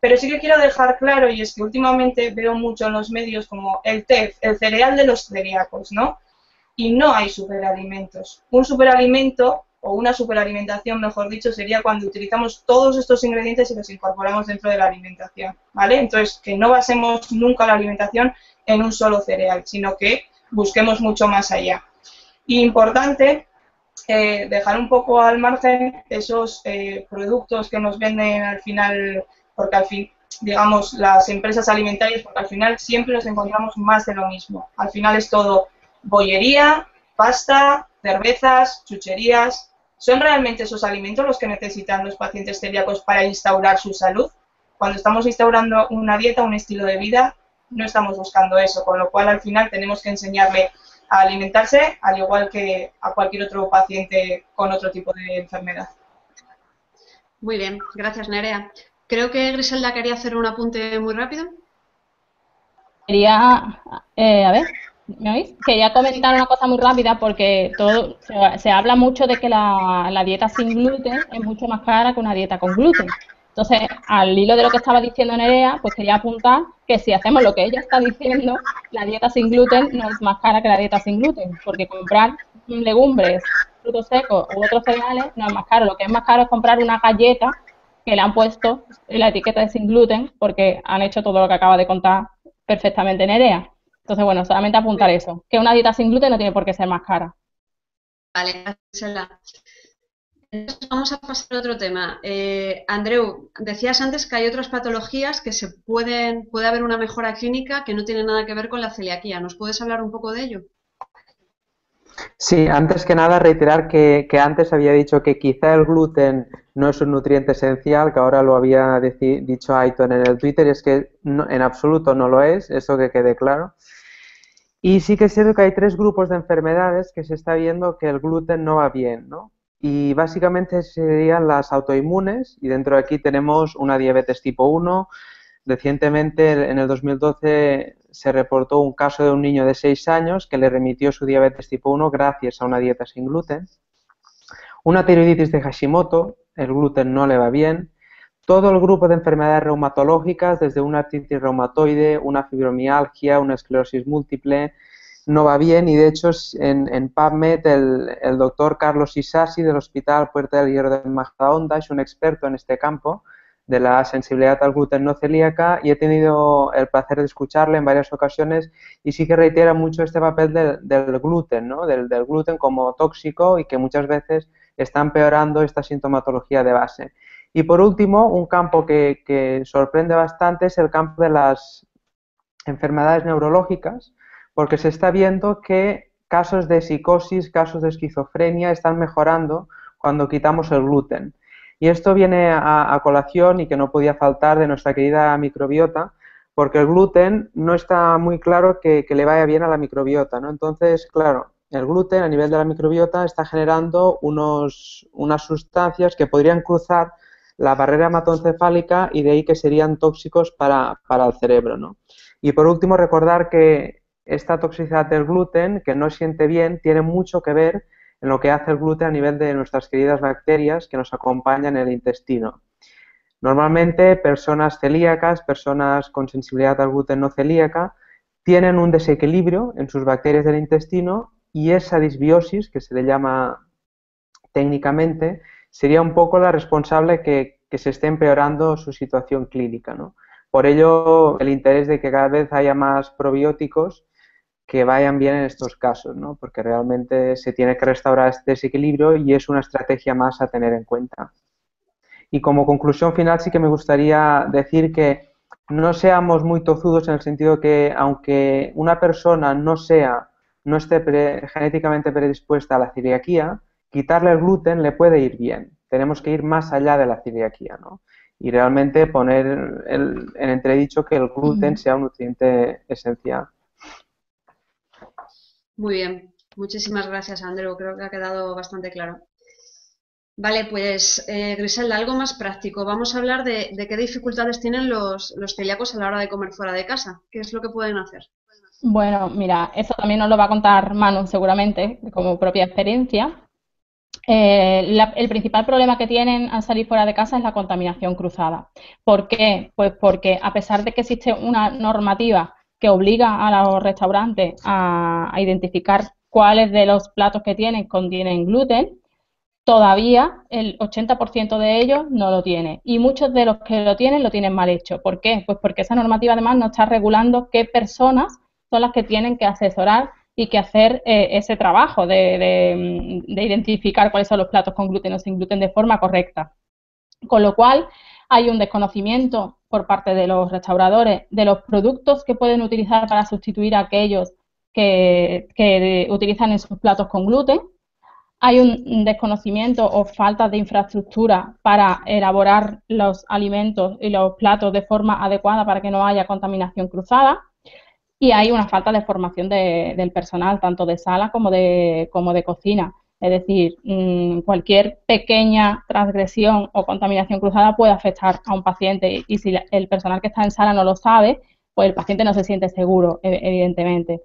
Pero sí que quiero dejar claro, y es que últimamente veo mucho en los medios como el tef, el cereal de los celíacos, ¿no? Y no hay superalimentos. Un superalimento o una superalimentación, mejor dicho, sería cuando utilizamos todos estos ingredientes y los incorporamos dentro de la alimentación, ¿vale? Entonces, que no basemos nunca la alimentación en un solo cereal, sino que busquemos mucho más allá. Y importante eh, dejar un poco al margen esos eh, productos que nos venden al final, porque al fin, digamos, las empresas alimentarias, porque al final siempre nos encontramos más de lo mismo. Al final es todo bollería, pasta, cervezas, chucherías, ¿Son realmente esos alimentos los que necesitan los pacientes celíacos para instaurar su salud? Cuando estamos instaurando una dieta, un estilo de vida, no estamos buscando eso, con lo cual al final tenemos que enseñarle a alimentarse al igual que a cualquier otro paciente con otro tipo de enfermedad. Muy bien, gracias Nerea. Creo que Griselda quería hacer un apunte muy rápido. Quería, eh, a ver, ¿Me oís? Quería comentar una cosa muy rápida porque todo se, habla mucho de que la, dieta sin gluten es mucho más cara que una dieta con gluten. Entonces, al hilo de lo que estaba diciendo Nerea, pues quería apuntar que si hacemos lo que ella está diciendo, la dieta sin gluten no es más cara que la dieta sin gluten, porque comprar legumbres, frutos secos u otros cereales no es más caro. Lo que es más caro es comprar una galleta que le han puesto la etiqueta de sin gluten, porque han hecho todo lo que acaba de contar perfectamente Nerea. Entonces, bueno, solamente apuntar eso, que una dieta sin gluten no tiene por qué ser más cara. Vale, gracias. Entonces vamos a pasar a otro tema. Eh, Andreu, decías antes que hay otras patologías que se pueden, puede haber una mejora clínica que no tiene nada que ver con la celiaquía. ¿Nos puedes hablar un poco de ello? Sí, antes que nada reiterar que, antes había dicho que quizá el gluten no es un nutriente esencial, que ahora lo había dicho Aiton en el Twitter, es que en absoluto no lo es, eso que quede claro. Y sí que es cierto que hay tres grupos de enfermedades que se está viendo que el gluten no va bien, ¿no? y básicamente serían las autoinmunes y dentro de aquí tenemos una diabetes tipo 1. Recientemente, en el 2012, se reportó un caso de un niño de 6 años que le remitió su diabetes tipo 1 gracias a una dieta sin gluten. Una tiroiditis de Hashimoto, el gluten no le va bien. Todo el grupo de enfermedades reumatológicas, desde una artritis reumatoide, una fibromialgia, una esclerosis múltiple, no va bien y de hecho en, en PubMed el, doctor Carlos Isasi del Hospital Puerta del Hierro de Majadahonda es un experto en este campo de la sensibilidad al gluten no celíaca y he tenido el placer de escucharle en varias ocasiones y sí que reitera mucho este papel del, gluten, ¿no? del, gluten como tóxico y que muchas veces está empeorando esta sintomatología de base. Y por último, un campo que, que sorprende bastante es el campo de las enfermedades neurológicas, porque se está viendo que casos de psicosis, casos de esquizofrenia están mejorando cuando quitamos el gluten. Y esto viene a, colación y que no podía faltar de nuestra querida microbiota, porque el gluten no está muy claro que, le vaya bien a la microbiota, ¿no? Entonces, claro, el gluten a nivel de la microbiota está generando unos, unas sustancias que podrían cruzar la barrera hematoencefálica y de ahí que serían tóxicos para, para el cerebro, ¿no? Y por último, recordar que esta toxicidad del gluten, que no siente bien, tiene mucho que ver en lo que hace el gluten a nivel de nuestras queridas bacterias que nos acompañan en el intestino. Normalmente, personas celíacas, personas con sensibilidad al gluten no celíaca, tienen un desequilibrio en sus bacterias del intestino y esa disbiosis, que se le llama técnicamente, sería un poco la responsable que, que se esté empeorando su situación clínica. Por ello, el interés de que cada vez haya más probióticos que vayan bien en estos casos, ¿no? porque realmente se tiene que restaurar este desequilibrio y es una estrategia más a tener en cuenta. Y como conclusión final sí que me gustaría decir que no seamos muy tozudos en el sentido que aunque una persona no sea, no esté genéticamente predispuesta a la celiaquía, quitarle el gluten le puede ir bien. Tenemos que ir más allá de la celiaquía, ¿no? Y realmente poner en entredicho que el gluten sea un nutriente esencial. Muy bien, muchísimas gracias, Andrew. Creo que ha quedado bastante claro. Vale, pues eh, Griselda, algo más práctico. Vamos a hablar de, qué dificultades tienen los, celíacos a la hora de comer fuera de casa. ¿Qué es lo que pueden hacer? Bueno, mira, eso también nos lo va a contar Manu seguramente, como propia experiencia. Eh, el principal problema que tienen al salir fuera de casa es la contaminación cruzada. ¿Por qué? Pues porque a pesar de que existe una normativa que obliga a los restaurantes a, identificar cuáles de los platos que tienen contienen gluten, todavía el 80% de ellos no lo tiene. Y muchos de los que lo tienen lo tienen mal hecho. ¿Por qué? Pues porque esa normativa además no está regulando qué personas son las que tienen que asesorar y que hacer eh, ese trabajo de, de, identificar cuáles son los platos con gluten o sin gluten de forma correcta. Con lo cual, hay un desconocimiento por parte de los restauradores de los productos que pueden utilizar para sustituir a aquellos que, utilizan en sus platos con gluten. Hay un desconocimiento o falta de infraestructura para elaborar los alimentos y los platos de forma adecuada para que no haya contaminación cruzada. Y hay una falta de formación del personal, tanto de sala como de, como de cocina. Es decir, mm, cualquier pequeña transgresión o contaminación cruzada puede afectar a un paciente y si el personal que está en sala no lo sabe, pues el paciente no se siente seguro, e, evidentemente.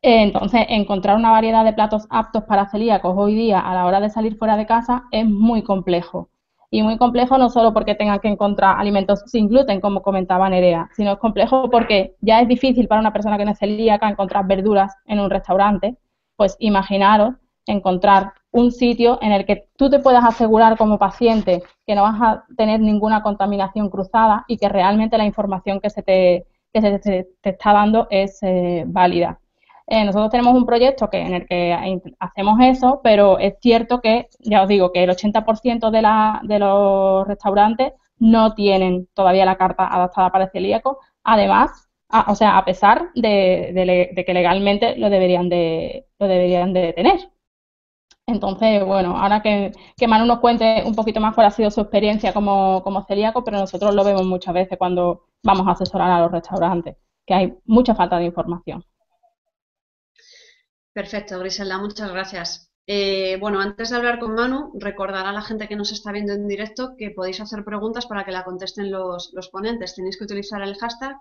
Entonces, encontrar una variedad de platos aptos para celíacos hoy día a la hora de salir fuera de casa es muy complejo. Y muy complejo no solo porque tengan que encontrar alimentos sin gluten, como comentaba Nerea, sino es complejo porque ya es difícil para una persona que no es celíaca encontrar verduras en un restaurante. Pues imaginaros encontrar un sitio en el que tú te puedas asegurar como paciente que no vas a tener ninguna contaminación cruzada y que realmente la información que se te, que se te, está dando es eh, válida. Eh, nosotros tenemos un proyecto que, en el que hacemos eso, pero es cierto que, ya os digo, que el 80% de, la, de los restaurantes no tienen todavía la carta adaptada para el celíaco, además, o sea, a pesar de, de, que legalmente lo deberían de, lo deberían de tener. Entonces, bueno, ahora que, que, Manu nos cuente un poquito más cuál ha sido su experiencia como, como celíaco, pero nosotros lo vemos muchas veces cuando vamos a asesorar a los restaurantes, que hay mucha falta de información. Perfecto, Griselda, muchas gracias. Eh, bueno, antes de hablar con Manu, recordar a la gente que nos está viendo en directo que podéis hacer preguntas para que la contesten los, ponentes. Tenéis que utilizar el hashtag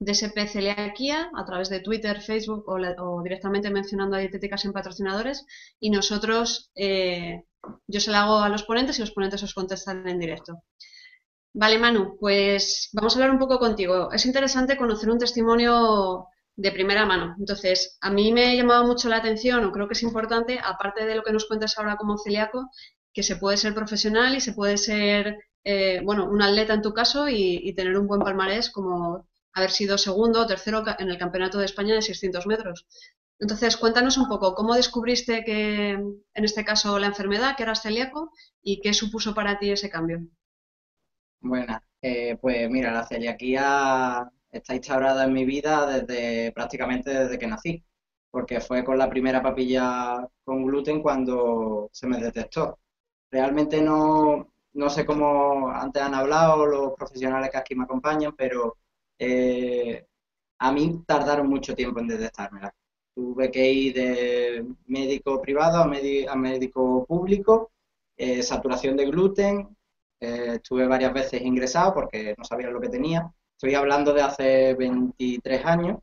DSPCeliaquía a través de Twitter, Facebook o, directamente mencionando a Dietéticas en Patrocinadores y nosotros, eh, yo se la hago a los ponentes y los ponentes os contestan en directo. Vale, Manu, pues vamos a hablar un poco contigo. Es interesante conocer un testimonio de primera mano. Entonces, a mí me ha llamado mucho la atención, o creo que es importante, aparte de lo que nos cuentas ahora como celíaco, que se puede ser profesional y se puede ser, eh, bueno, un atleta en tu caso y, tener un buen palmarés como haber sido segundo o tercero en el Campeonato de España de 600 metros. Entonces, cuéntanos un poco, ¿cómo descubriste que, en este caso, la enfermedad, que eras celíaco, y qué supuso para ti ese cambio? Bueno, eh, pues mira, la celiaquía está instaurada en mi vida desde prácticamente desde que nací, porque fue con la primera papilla con gluten cuando se me detectó. Realmente no, no sé cómo antes han hablado los profesionales que aquí me acompañan, pero eh, a mí tardaron mucho tiempo en detectármela. Tuve que ir de médico privado a, médico público, eh, saturación de gluten, eh, estuve varias veces ingresado porque no sabía lo que tenía Estoy hablando de hace 23 años,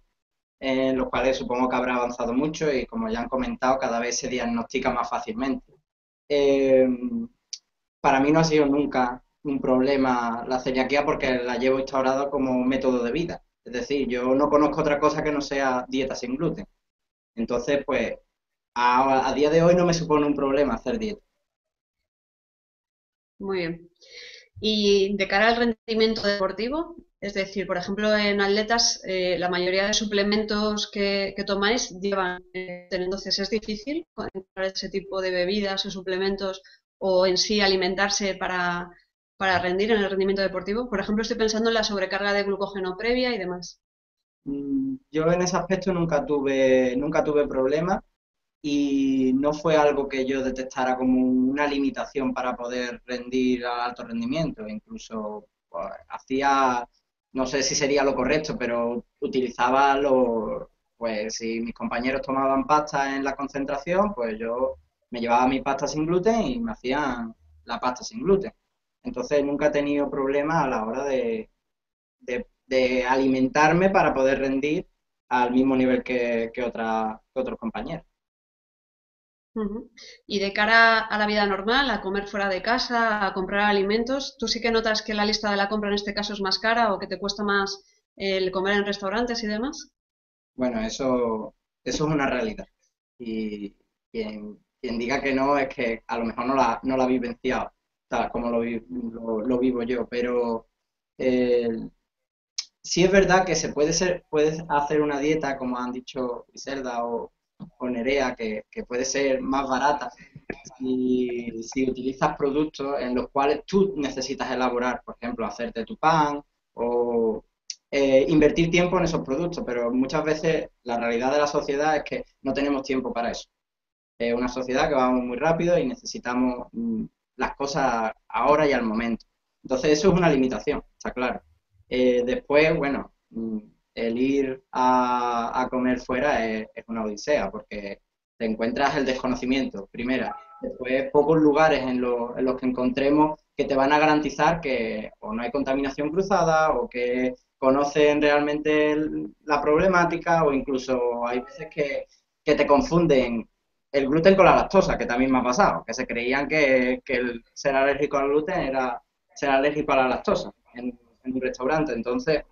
en los cuales supongo que habrá avanzado mucho y como ya han comentado, cada vez se diagnostica más fácilmente. Eh, para mí no ha sido nunca un problema la celiaquía porque la llevo instaurado como método de vida. Es decir, yo no conozco otra cosa que no sea dieta sin gluten. Entonces, pues, a día de hoy no me supone un problema hacer dieta. Muy bien. Y de cara al rendimiento deportivo, es decir, por ejemplo, en atletas, eh, la mayoría de suplementos que, tomáis llevan, eh, entonces es difícil encontrar ese tipo de bebidas o suplementos o en sí alimentarse para, para rendir en el rendimiento deportivo. Por ejemplo, estoy pensando en la sobrecarga de glucógeno previa y demás. Mm, yo en ese aspecto nunca tuve, nunca tuve problemas y no fue algo que yo detectara como una limitación para poder rendir a alto rendimiento. Incluso pues, hacía no sé si sería lo correcto, pero utilizaba los, pues si mis compañeros tomaban pasta en la concentración, pues yo me llevaba mi pasta sin gluten y me hacían la pasta sin gluten. Entonces nunca he tenido problemas a la hora de, de, alimentarme para poder rendir al mismo nivel que, que, otra, que otros compañeros. Y de cara a la vida normal, a comer fuera de casa, a comprar alimentos, ¿tú sí que notas que la lista de la compra en este caso es más cara o que te cuesta más el comer en restaurantes y demás? Bueno, eso, eso es una realidad. Y quien, diga que no es que a lo mejor no la, no la ha vivenciado, tal como lo, lo, vivo yo. Pero eh, sí es verdad que se puede, ser, puede hacer una dieta, como han dicho Iselda o o Nerea, que, puede ser más barata si, si utilizas productos en los cuales tú necesitas elaborar, por ejemplo, hacerte tu pan o eh, invertir tiempo en esos productos, pero muchas veces la realidad de la sociedad es que no tenemos tiempo para eso. Es una sociedad que vamos muy rápido y necesitamos mm, las cosas ahora y al momento. Entonces eso es una limitación, está claro. Eh, después, bueno, mm, el ir a, comer fuera es, una odisea, porque te encuentras el desconocimiento, primera. Después, pocos lugares en, los que encontremos que te van a garantizar que o no hay contaminación cruzada o que conocen realmente la problemática o incluso hay veces que, te confunden el gluten con la lactosa, que también me ha pasado, que se creían que, el ser alérgico al gluten era ser alérgico a la lactosa en, un restaurante. Entonces,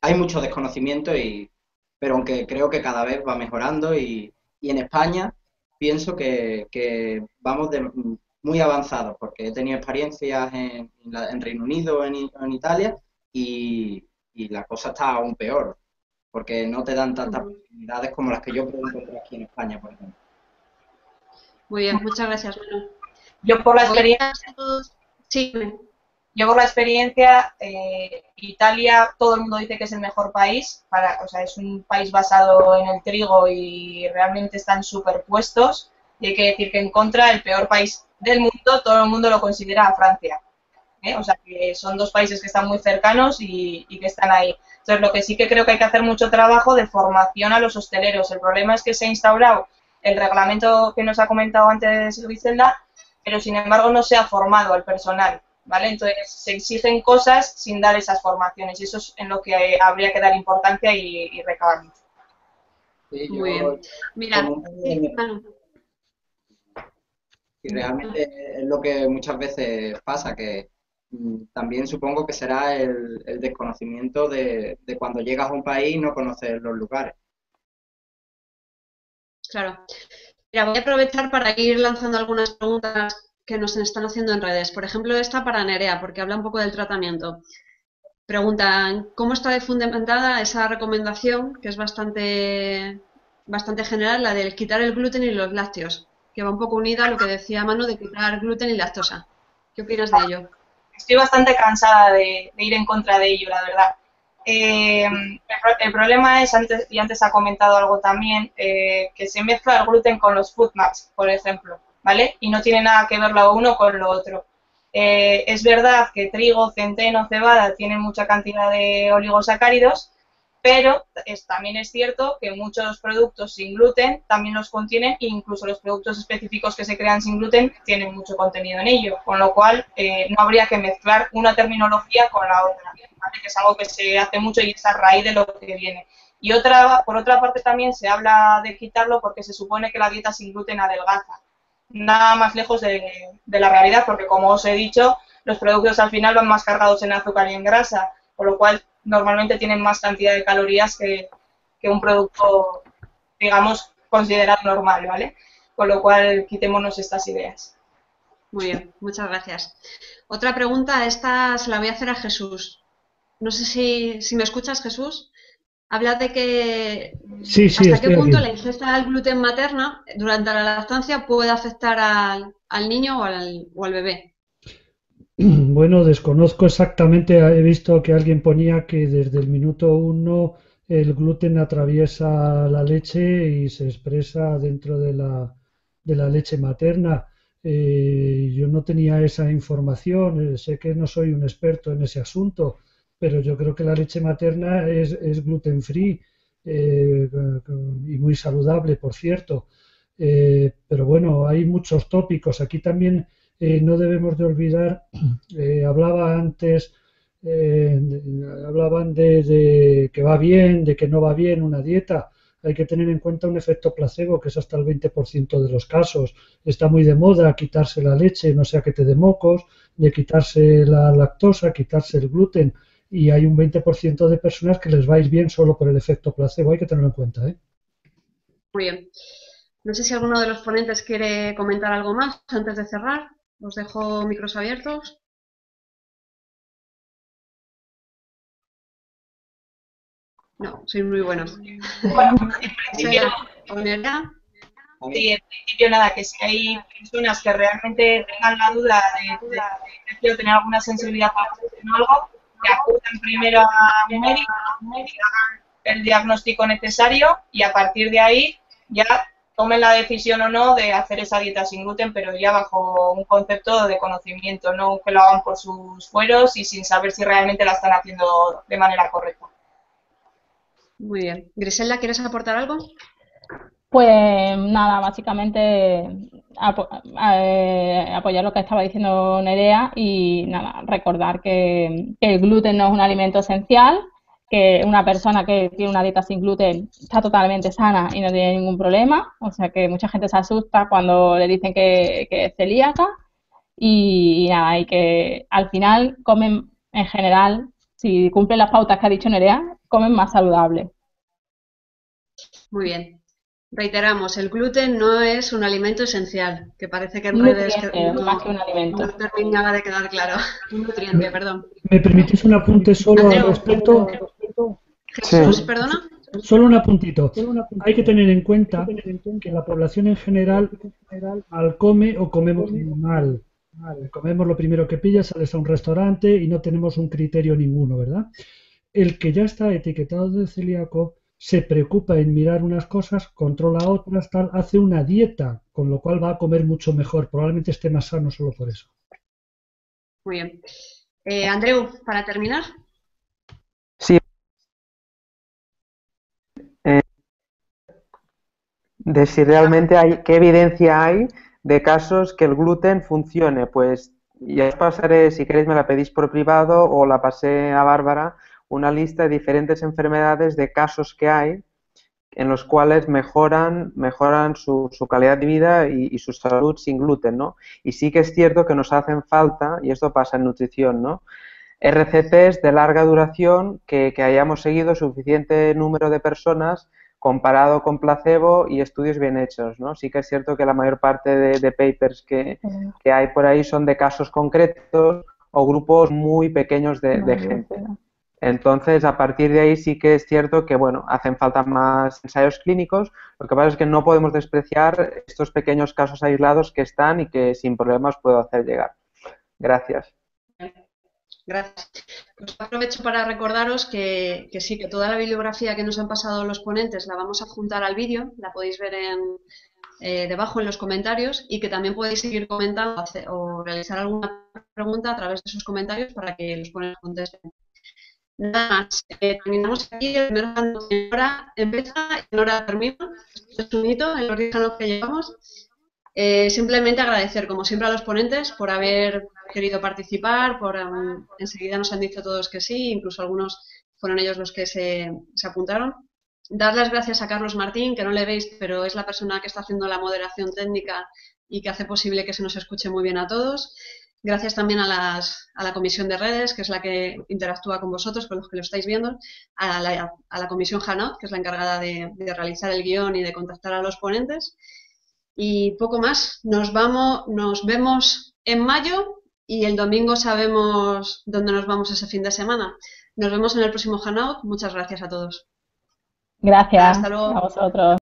hay mucho desconocimiento, y, pero aunque creo que cada vez va mejorando y, en España pienso que, vamos de, muy avanzados, porque he tenido experiencias en, en Reino Unido, en, en Italia, y, y la cosa está aún peor, porque no te dan tantas oportunidades como las que yo puedo encontrar aquí en España, por ejemplo. Muy bien, muchas gracias, Manu. Yo por la experiencia... Sí. Yo por la experiencia, eh, Italia, todo el mundo dice que es el mejor país, para, o sea, es un país basado en el trigo y realmente están superpuestos. Y hay que decir que en contra, el peor país del mundo, todo el mundo lo considera a Francia. ¿eh? O sea, que son dos países que están muy cercanos y, que están ahí. Entonces, lo que sí que creo que hay que hacer mucho trabajo de formación a los hosteleros. El problema es que se ha instaurado el reglamento que nos ha comentado antes Griselda, pero sin embargo no se ha formado al personal. ¿Vale? Entonces se exigen cosas sin dar esas formaciones y eso es en lo que habría que dar importancia y, y recabar mucho. Muy bien. Mira, y realmente es lo que muchas veces pasa, que Mm, también supongo que será el, desconocimiento de, cuando llegas a un país y no conoces los lugares. Claro. Mira, voy a aprovechar para ir lanzando algunas preguntas que nos están haciendo en redes. Por ejemplo, esta para Nerea, porque habla un poco del tratamiento. Preguntan, ¿cómo está fundamentada esa recomendación, que es bastante, bastante general, la de quitar el gluten y los lácteos, que va un poco unida a lo que decía Manu de quitar gluten y lactosa? ¿Qué opinas de ello? estoy bastante cansada de, ir en contra de ello, la verdad. Eh, el, problema es, antes, y antes ha comentado algo también, eh, que se mezcla el gluten con los food maps, por ejemplo, ¿vale? Y no tiene nada que ver lo uno con lo otro. Eh, es verdad que trigo, centeno, cebada tienen mucha cantidad de oligosacáridos, pero también es cierto que muchos productos sin gluten también los contienen e incluso los productos específicos que se crean sin gluten tienen mucho contenido en ello, con lo cual eh, no habría que mezclar una terminología con la otra, que es algo que se hace mucho y es a raíz de lo que viene. Y otra, por otra parte también se habla de quitarlo porque se supone que la dieta sin gluten adelgaza. Nada más lejos de, de la realidad porque como os he dicho, los productos al final van más cargados en azúcar y en grasa, con lo cual normalmente tienen más cantidad de calorías que, un producto, digamos, considerado normal, ¿vale? Con lo cual, quitémonos estas ideas. Muy bien, muchas gracias. Otra pregunta, esta se la voy a hacer a Jesús. No sé si, si me escuchas, Jesús. Habla de que sí, sí, hasta qué punto la ingesta del gluten materna durante la lactancia puede afectar al, al niño o al, o al bebé. Bueno, desconozco exactamente, he visto que alguien ponía que desde el minuto uno el gluten atraviesa la leche y se expresa dentro de la, de la leche materna. Eh, yo no tenía esa información, eh, sé que no soy un experto en ese asunto, pero yo creo que la leche materna es, gluten free eh, y muy saludable, por cierto. pero bueno, hay muchos tópicos. Aquí también eh, no debemos de olvidar, eh, hablaba antes, eh, hablaban de, que va bien, de que no va bien una dieta. Hay que tener en cuenta un efecto placebo, que es hasta el 20% de los casos. Está muy de moda quitarse la leche, no sea que te dé mocos, de quitarse la lactosa, quitarse el gluten. Y hay un 20% de personas que les vais bien solo por el efecto placebo. Hay que tenerlo en cuenta. Muy bien. No sé si alguno de los ponentes quiere comentar algo más antes de cerrar. Os dejo micros abiertos. No, soy muy buenos. Bueno, en principio, sí, en principio nada, que si hay personas que realmente tengan la duda de, de, tener alguna sensibilidad para algo, que acudan primero a un médico, hagan el diagnóstico necesario y a partir de ahí ya tomen la decisión o no de hacer esa dieta sin gluten, pero ya bajo un concepto de conocimiento, no que lo hagan por sus fueros y sin saber si realmente la están haciendo de manera correcta. Muy bien. Griselda, ¿quieres aportar algo? Pues nada, básicamente eh, apoyar lo que estaba diciendo Nerea y nada, recordar que, el gluten no es un alimento esencial, que una persona que tiene una dieta sin gluten está totalmente sana y no tiene ningún problema. O sea que mucha gente se asusta cuando le dicen que, es celíaca. Y, nada, y que al final comen en general, si cumplen las pautas que ha dicho Nerea, comen más saludable. Muy bien. Reiteramos, el gluten no es un alimento esencial, que parece que en redes no, más que un alimento. no terminaba de quedar claro. Un nutriente, perdón. ¿Me permitís un apunte solo al respecto? Jesús, perdona. Solo un apuntito. Hay que tener en cuenta que la población en general al come o comemos mal. Comemos lo primero que pillas, sales a un restaurante y no tenemos un criterio ninguno, ¿verdad? El que ya está etiquetado de celíaco se preocupa en mirar unas cosas, controla otras, tal, hace una dieta, con lo cual va a comer mucho mejor. Probablemente esté más sano solo por eso. Muy bien. Eh, Andreu, para terminar. Sí. Eh, de si realmente hay, qué evidencia hay de casos que el gluten funcione. Pues ya os pasaré, si queréis me la pedís por privado o la pasé a Bárbara, una lista de diferentes enfermedades de casos que hay en los cuales mejoran, mejoran su, su calidad de vida y, su salud sin gluten, ¿no? Y sí que es cierto que nos hacen falta, y esto pasa en nutrición, ¿no? RCPs de larga duración que, hayamos seguido suficiente número de personas comparado con placebo y estudios bien hechos, ¿no? Sí que es cierto que la mayor parte de, papers que, que, hay por ahí son de casos concretos o grupos muy pequeños de, de gente. Entonces, a partir de ahí sí que es cierto que, bueno, hacen falta más ensayos clínicos. Lo que pasa es que no podemos despreciar estos pequeños casos aislados que están y que sin problemas puedo hacer llegar. Gracias. Gracias. Pues aprovecho para recordaros que, sí, que toda la bibliografía que nos han pasado los ponentes la vamos a juntar al vídeo, la podéis ver en, eh, debajo en los comentarios y que también podéis seguir comentando o realizar alguna pregunta a través de sus comentarios para que los ponentes contesten. Nada más, eh, terminamos aquí, el en hora empieza y en hora termina, es un hito en los 10 años que llevamos. Eh, simplemente agradecer, como siempre, a los ponentes por haber querido participar, por um, enseguida nos han dicho todos que sí, incluso algunos fueron ellos los que se, se apuntaron. Dar las gracias a Carlos Martín, que no le veis, pero es la persona que está haciendo la moderación técnica y que hace posible que se nos escuche muy bien a todos. Gracias también a, la comisión de redes, que es la que interactúa con vosotros, con los que lo estáis viendo, a la, comisión Hanot, que es la encargada de, realizar el guion y de contactar a los ponentes. Y poco más. Nos, vamos, nos vemos en mayo y el domingo sabemos dónde nos vamos ese fin de semana. Nos vemos en el próximo Hangout. Muchas gracias a todos. Gracias. Hasta luego. A vosotros.